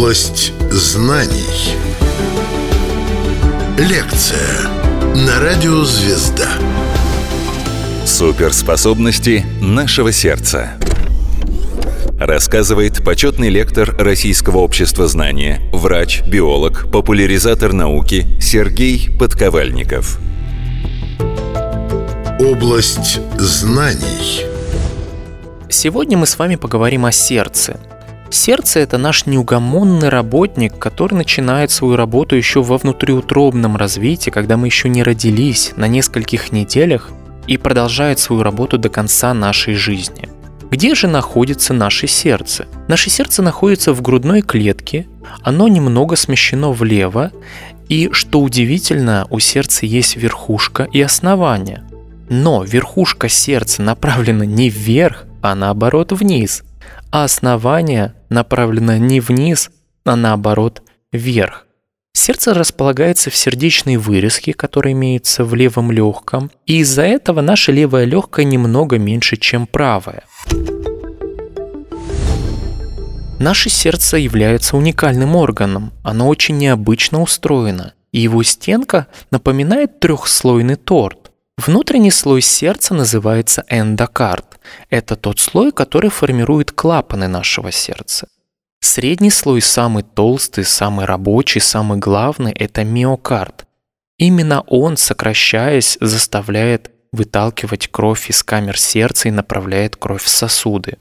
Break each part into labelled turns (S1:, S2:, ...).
S1: Область знаний. Лекция на радио «Звезда».
S2: Суперспособности нашего сердца. Рассказывает почетный лектор Российского общества знания, врач, биолог, популяризатор науки Сергей Подковальников.
S1: Область знаний.
S3: Сегодня мы с вами поговорим о сердце. Сердце – это наш неугомонный работник, который начинает свою работу еще во внутриутробном развитии, когда мы еще не родились, на нескольких неделях, и продолжает свою работу до конца нашей жизни – где же находится наше сердце? Наше сердце находится в грудной клетке, оно немного смещено влево, и, что удивительно, у сердца есть верхушка и основание. Но верхушка сердца направлена не вверх, а наоборот вниз, а основание направлено не вниз, а наоборот вверх. Сердце располагается в сердечной вырезке, которая имеется в левом легком, и из-за этого наше левое легкое немного меньше, чем правое. Наше сердце является уникальным органом, оно очень необычно устроено, и его стенка напоминает трехслойный торт. Внутренний слой сердца называется эндокард. Это тот слой, который формирует клапаны нашего сердца. Средний слой самый толстый, самый рабочий, самый главный – это миокард. Именно он, сокращаясь, заставляет выталкивать кровь из камер сердца и направляет кровь в сосуды.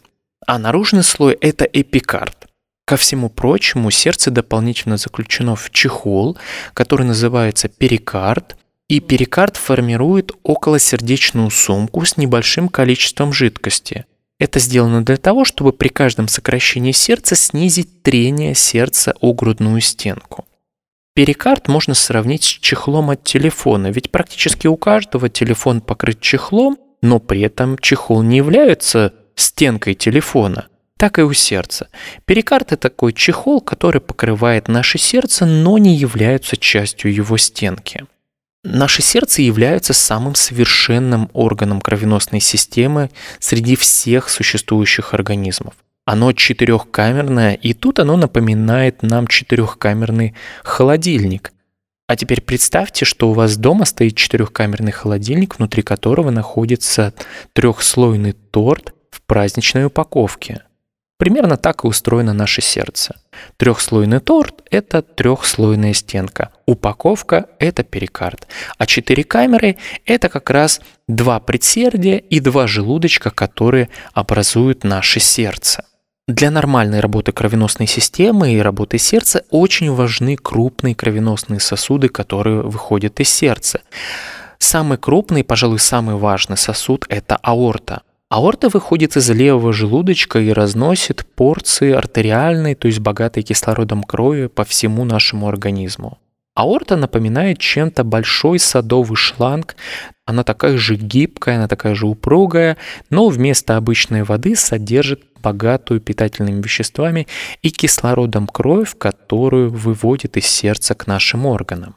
S3: А наружный слой – это эпикард. Ко всему прочему, сердце дополнительно заключено в чехол, который называется перикард, и перикард формирует околосердечную сумку с небольшим количеством жидкости – это сделано для того, чтобы при каждом сокращении сердца снизить трение сердца о грудную стенку. Перикард можно сравнить с чехлом от телефона, ведь практически у каждого телефон покрыт чехлом, но при этом чехол не является стенкой телефона, так и у сердца. Перикард – это такой чехол, который покрывает наше сердце, но не является частью его стенки. Наше сердце является самым совершенным органом кровеносной системы среди всех существующих организмов. Оно четырехкамерное, и тут оно напоминает нам четырехкамерный холодильник. А теперь представьте, что у вас дома стоит четырехкамерный холодильник, внутри которого находится трехслойный торт в праздничной упаковке – Примерно так и устроено наше сердце. Трехслойный торт – это трехслойная стенка. Упаковка – это перикард. А четыре камеры – это как раз два предсердия и два желудочка, которые образуют наше сердце. Для нормальной работы кровеносной системы и работы сердца очень важны крупные кровеносные сосуды, которые выходят из сердца. Самый крупный, пожалуй, самый важный сосуд – это аорта. Аорта выходит из левого желудочка и разносит порции артериальной, то есть богатой кислородом крови по всему нашему организму. Аорта напоминает чем-то большой садовый шланг. Она такая же гибкая, она такая же упругая, но вместо обычной воды содержит богатую питательными веществами и кислородом кровь, которую выводит из сердца к нашим органам.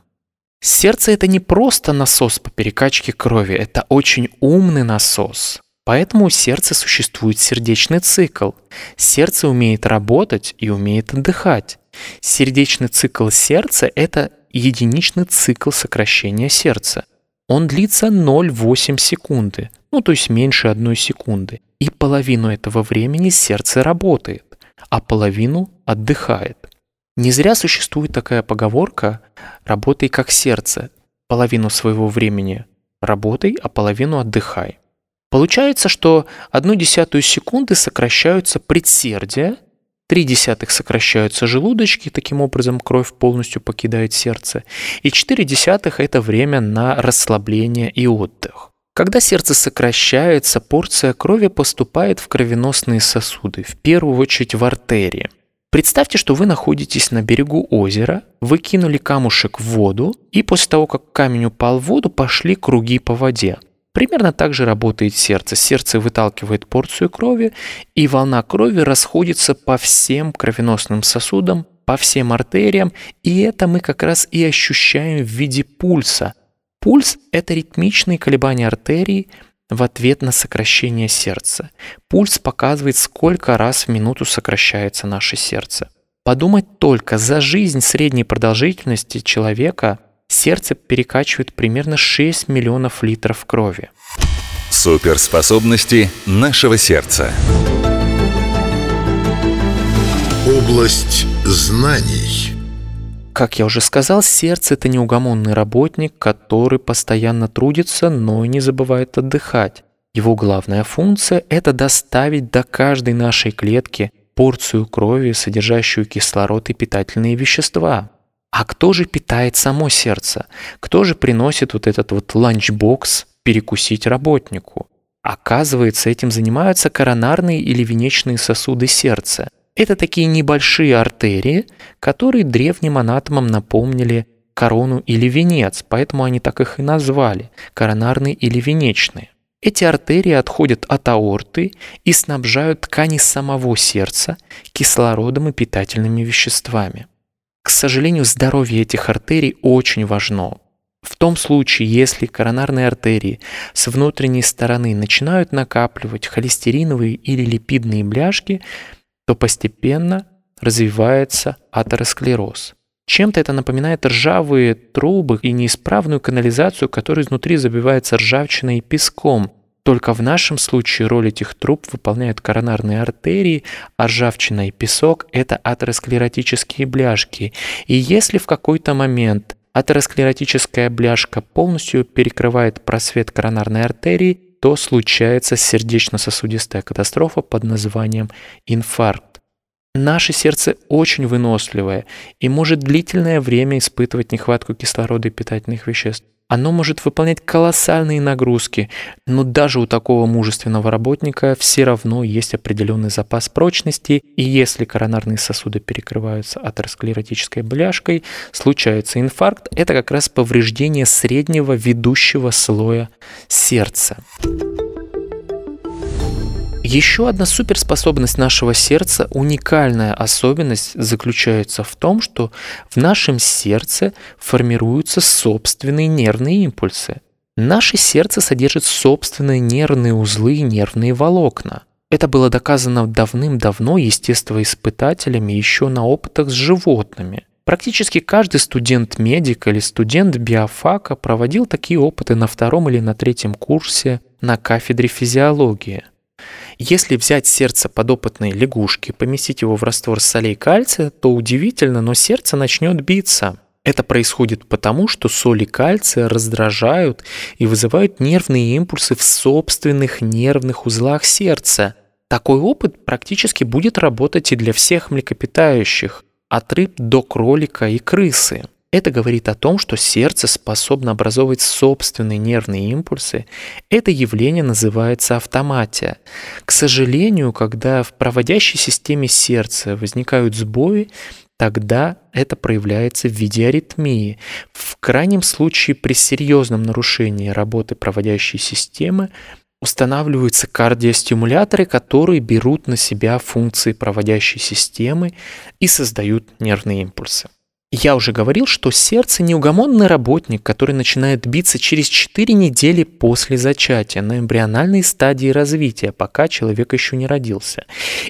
S3: Сердце это не просто насос по перекачке крови, это очень умный насос. Поэтому у сердца существует сердечный цикл. Сердце умеет работать и умеет отдыхать. Сердечный цикл сердца – это единичный цикл сокращения сердца. Он длится 0,8 секунды, ну то есть меньше одной секунды. И половину этого времени сердце работает, а половину отдыхает. Не зря существует такая поговорка «работай как сердце». Половину своего времени работай, а половину отдыхай. Получается, что одну десятую секунды сокращаются предсердия, три десятых сокращаются желудочки, таким образом кровь полностью покидает сердце, и четыре десятых – это время на расслабление и отдых. Когда сердце сокращается, порция крови поступает в кровеносные сосуды, в первую очередь в артерии. Представьте, что вы находитесь на берегу озера, вы кинули камушек в воду, и после того, как камень упал в воду, пошли круги по воде – Примерно так же работает сердце. Сердце выталкивает порцию крови, и волна крови расходится по всем кровеносным сосудам, по всем артериям, и это мы как раз и ощущаем в виде пульса. Пульс – это ритмичные колебания артерий в ответ на сокращение сердца. Пульс показывает, сколько раз в минуту сокращается наше сердце. Подумать только, за жизнь средней продолжительности человека сердце перекачивает примерно 6 миллионов литров крови.
S2: Суперспособности нашего сердца.
S1: Область знаний.
S3: Как я уже сказал, сердце – это неугомонный работник, который постоянно трудится, но и не забывает отдыхать. Его главная функция – это доставить до каждой нашей клетки порцию крови, содержащую кислород и питательные вещества. А кто же питает само сердце? Кто же приносит вот этот вот ланчбокс перекусить работнику? Оказывается, этим занимаются коронарные или венечные сосуды сердца. Это такие небольшие артерии, которые древним анатомам напомнили корону или венец, поэтому они так их и назвали – коронарные или венечные. Эти артерии отходят от аорты и снабжают ткани самого сердца кислородом и питательными веществами. К сожалению, здоровье этих артерий очень важно. В том случае, если коронарные артерии с внутренней стороны начинают накапливать холестериновые или липидные бляшки, то постепенно развивается атеросклероз. Чем-то это напоминает ржавые трубы и неисправную канализацию, которая изнутри забивается ржавчиной и песком. Только в нашем случае роль этих труб выполняют коронарные артерии, а ржавчина и песок – это атеросклеротические бляшки. И если в какой-то момент атеросклеротическая бляшка полностью перекрывает просвет коронарной артерии, то случается сердечно-сосудистая катастрофа под названием инфаркт. Наше сердце очень выносливое и может длительное время испытывать нехватку кислорода и питательных веществ. Оно может выполнять колоссальные нагрузки, но даже у такого мужественного работника все равно есть определенный запас прочности, и если коронарные сосуды перекрываются атеросклеротической бляшкой, случается инфаркт, это как раз повреждение среднего ведущего слоя сердца. Еще одна суперспособность нашего сердца, уникальная особенность заключается в том, что в нашем сердце формируются собственные нервные импульсы. Наше сердце содержит собственные нервные узлы и нервные волокна. Это было доказано давным-давно естествоиспытателями еще на опытах с животными. Практически каждый студент-медик или студент биофака проводил такие опыты на втором или на третьем курсе на кафедре физиологии. Если взять сердце подопытной лягушки, поместить его в раствор солей кальция, то удивительно, но сердце начнет биться. Это происходит потому, что соли кальция раздражают и вызывают нервные импульсы в собственных нервных узлах сердца. Такой опыт практически будет работать и для всех млекопитающих, от рыб до кролика и крысы. Это говорит о том, что сердце способно образовывать собственные нервные импульсы. Это явление называется автоматия. К сожалению, когда в проводящей системе сердца возникают сбои, тогда это проявляется в виде аритмии. В крайнем случае при серьезном нарушении работы проводящей системы устанавливаются кардиостимуляторы, которые берут на себя функции проводящей системы и создают нервные импульсы. Я уже говорил, что сердце неугомонный работник, который начинает биться через 4 недели после зачатия на эмбриональной стадии развития, пока человек еще не родился,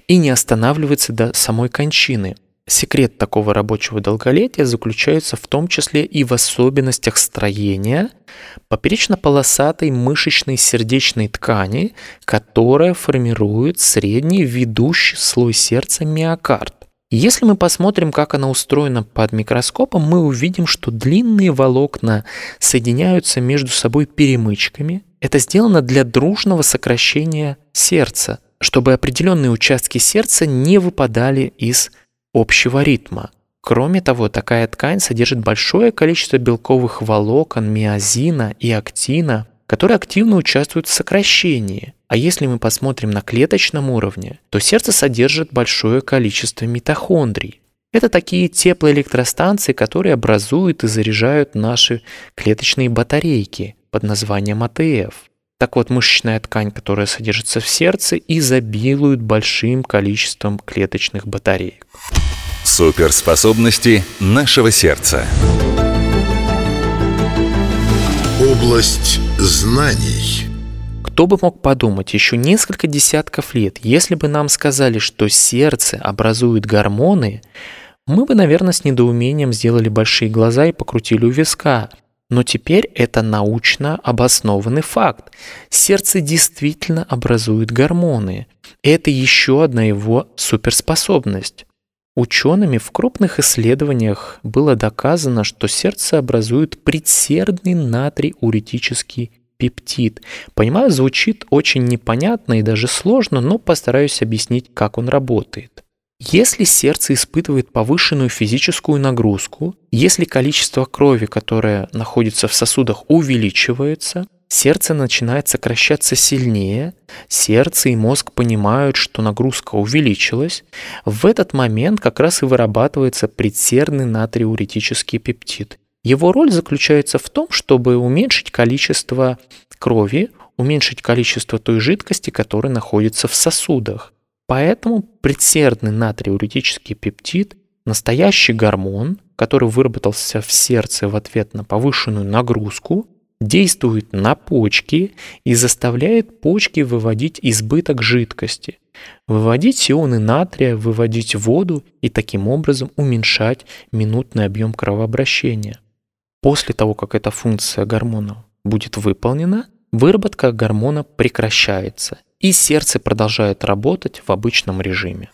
S3: и не останавливается до самой кончины. Секрет такого рабочего долголетия заключается в том числе и в особенностях строения поперечно-полосатой мышечной сердечной ткани, которая формирует средний ведущий слой сердца миокард. Если мы посмотрим, как она устроена под микроскопом, мы увидим, что длинные волокна соединяются между собой перемычками. Это сделано для дружного сокращения сердца, чтобы определенные участки сердца не выпадали из общего ритма. Кроме того, такая ткань содержит большое количество белковых волокон, миозина и актина, которые активно участвуют в сокращении. А если мы посмотрим на клеточном уровне, то сердце содержит большое количество митохондрий. Это такие теплоэлектростанции, которые образуют и заряжают наши клеточные батарейки под названием АТФ. Так вот, мышечная ткань, которая содержится в сердце, изобилует большим количеством клеточных батареек.
S2: Суперспособности нашего сердца.
S1: Область знаний.
S3: Кто бы мог подумать, еще несколько десятков лет, если бы нам сказали, что сердце образует гормоны, мы бы, наверное, с недоумением сделали большие глаза и покрутили у виска. Но теперь это научно обоснованный факт. Сердце действительно образует гормоны. Это еще одна его суперспособность. Учеными в крупных исследованиях было доказано, что сердце образует предсердный натрий-уретический пептид. Понимаю, звучит очень непонятно и даже сложно, но постараюсь объяснить, как он работает. Если сердце испытывает повышенную физическую нагрузку, если количество крови, которое находится в сосудах, увеличивается, сердце начинает сокращаться сильнее, сердце и мозг понимают, что нагрузка увеличилась, в этот момент как раз и вырабатывается предсердный натриуретический пептид. Его роль заключается в том, чтобы уменьшить количество крови, уменьшить количество той жидкости, которая находится в сосудах. Поэтому предсердный натриуретический пептид – настоящий гормон, который выработался в сердце в ответ на повышенную нагрузку, действует на почки и заставляет почки выводить избыток жидкости, выводить ионы натрия, выводить воду и таким образом уменьшать минутный объем кровообращения. После того, как эта функция гормона будет выполнена, выработка гормона прекращается – и сердце продолжает работать в обычном режиме.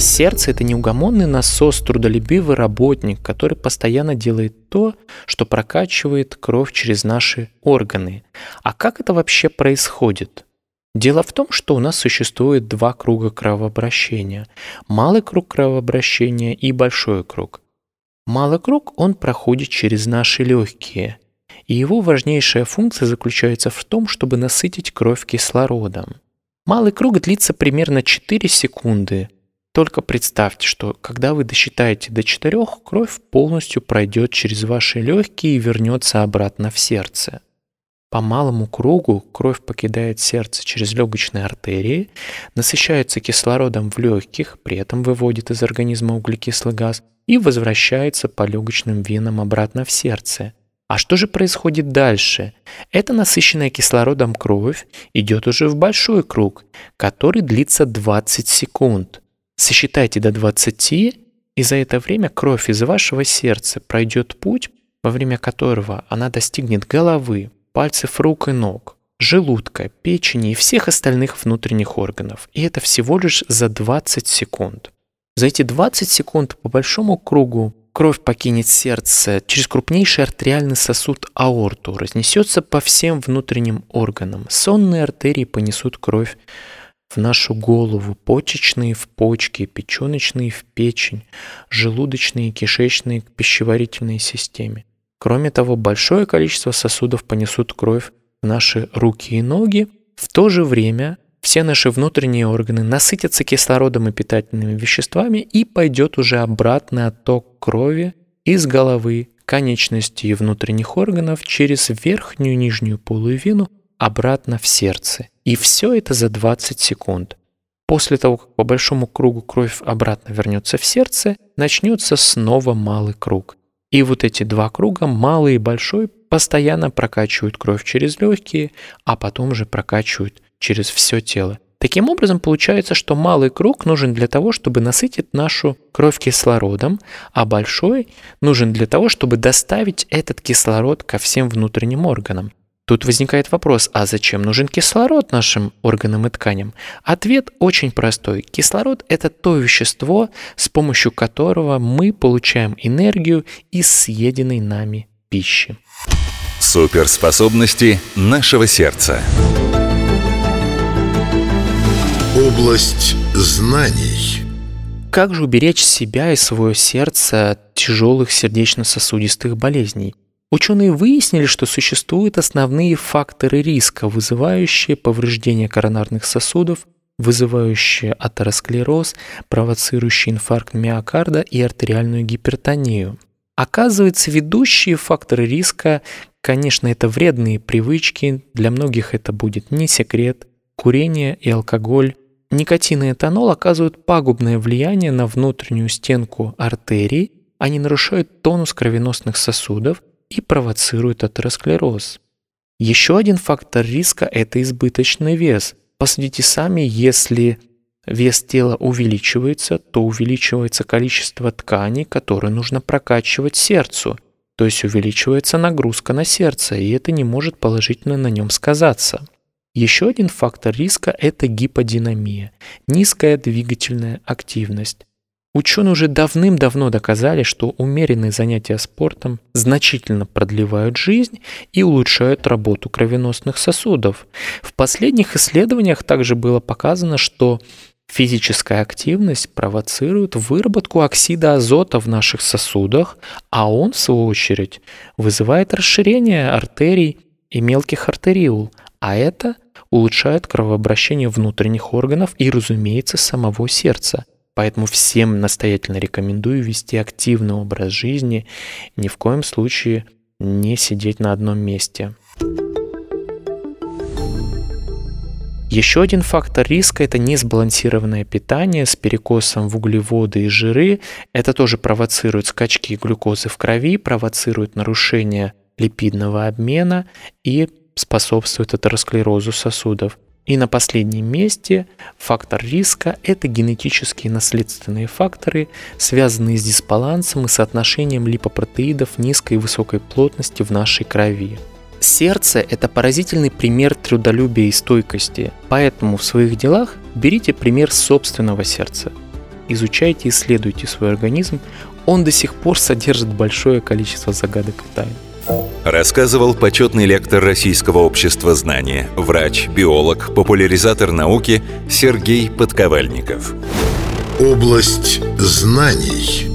S3: Сердце – это неугомонный насос, трудолюбивый работник, который постоянно делает то, что прокачивает кровь через наши органы. А как это вообще происходит? Дело в том, что у нас существует два круга кровообращения. Малый круг кровообращения и большой круг. Малый круг, он проходит через наши легкие – и его важнейшая функция заключается в том, чтобы насытить кровь кислородом. Малый круг длится примерно 4 секунды. Только представьте, что когда вы досчитаете до 4, кровь полностью пройдет через ваши легкие и вернется обратно в сердце. По малому кругу кровь покидает сердце через легочные артерии, насыщается кислородом в легких, при этом выводит из организма углекислый газ и возвращается по легочным венам обратно в сердце – а что же происходит дальше? Эта насыщенная кислородом кровь идет уже в большой круг, который длится 20 секунд. Сосчитайте до 20, и за это время кровь из вашего сердца пройдет путь, во время которого она достигнет головы, пальцев рук и ног, желудка, печени и всех остальных внутренних органов. И это всего лишь за 20 секунд. За эти 20 секунд по большому кругу кровь покинет сердце через крупнейший артериальный сосуд аорту, разнесется по всем внутренним органам. Сонные артерии понесут кровь в нашу голову, почечные в почки, печеночные в печень, желудочные и кишечные к пищеварительной системе. Кроме того, большое количество сосудов понесут кровь в наши руки и ноги. В то же время все наши внутренние органы насытятся кислородом и питательными веществами и пойдет уже обратный отток крови из головы, конечностей и внутренних органов через верхнюю и нижнюю полую вену обратно в сердце. И все это за 20 секунд. После того, как по большому кругу кровь обратно вернется в сердце, начнется снова малый круг. И вот эти два круга, малый и большой, постоянно прокачивают кровь через легкие, а потом же прокачивают через все тело. Таким образом, получается, что малый круг нужен для того, чтобы насытить нашу кровь кислородом, а большой нужен для того, чтобы доставить этот кислород ко всем внутренним органам. Тут возникает вопрос, а зачем нужен кислород нашим органам и тканям? Ответ очень простой. Кислород – это то вещество, с помощью которого мы получаем энергию из съеденной нами пищи.
S2: Суперспособности нашего сердца.
S1: Область знаний.
S3: Как же уберечь себя и свое сердце от тяжелых сердечно-сосудистых болезней? Ученые выяснили, что существуют основные факторы риска, вызывающие повреждение коронарных сосудов, вызывающие атеросклероз, провоцирующие инфаркт миокарда и артериальную гипертонию. Оказывается, ведущие факторы риска, конечно, это вредные привычки, для многих это будет не секрет, курение и алкоголь, Никотин и этанол оказывают пагубное влияние на внутреннюю стенку артерий, они нарушают тонус кровеносных сосудов и провоцируют атеросклероз. Еще один фактор риска – это избыточный вес. Посудите сами, если вес тела увеличивается, то увеличивается количество тканей, которые нужно прокачивать сердцу, то есть увеличивается нагрузка на сердце, и это не может положительно на нем сказаться. Еще один фактор риска – это гиподинамия, низкая двигательная активность. Ученые уже давным-давно доказали, что умеренные занятия спортом значительно продлевают жизнь и улучшают работу кровеносных сосудов. В последних исследованиях также было показано, что физическая активность провоцирует выработку оксида азота в наших сосудах, а он, в свою очередь, вызывает расширение артерий и мелких артериул, а это улучшает кровообращение внутренних органов и, разумеется, самого сердца. Поэтому всем настоятельно рекомендую вести активный образ жизни, ни в коем случае не сидеть на одном месте. Еще один фактор риска – это несбалансированное питание с перекосом в углеводы и жиры. Это тоже провоцирует скачки глюкозы в крови, провоцирует нарушение липидного обмена и способствует атеросклерозу сосудов. И на последнем месте фактор риска – это генетические наследственные факторы, связанные с дисбалансом и соотношением липопротеидов низкой и высокой плотности в нашей крови. Сердце – это поразительный пример трудолюбия и стойкости, поэтому в своих делах берите пример собственного сердца. Изучайте и исследуйте свой организм, он до сих пор содержит большое количество загадок и тайн.
S2: Рассказывал почетный лектор Российского общества знания, врач, биолог, популяризатор науки Сергей Подковальников.
S1: Область знаний –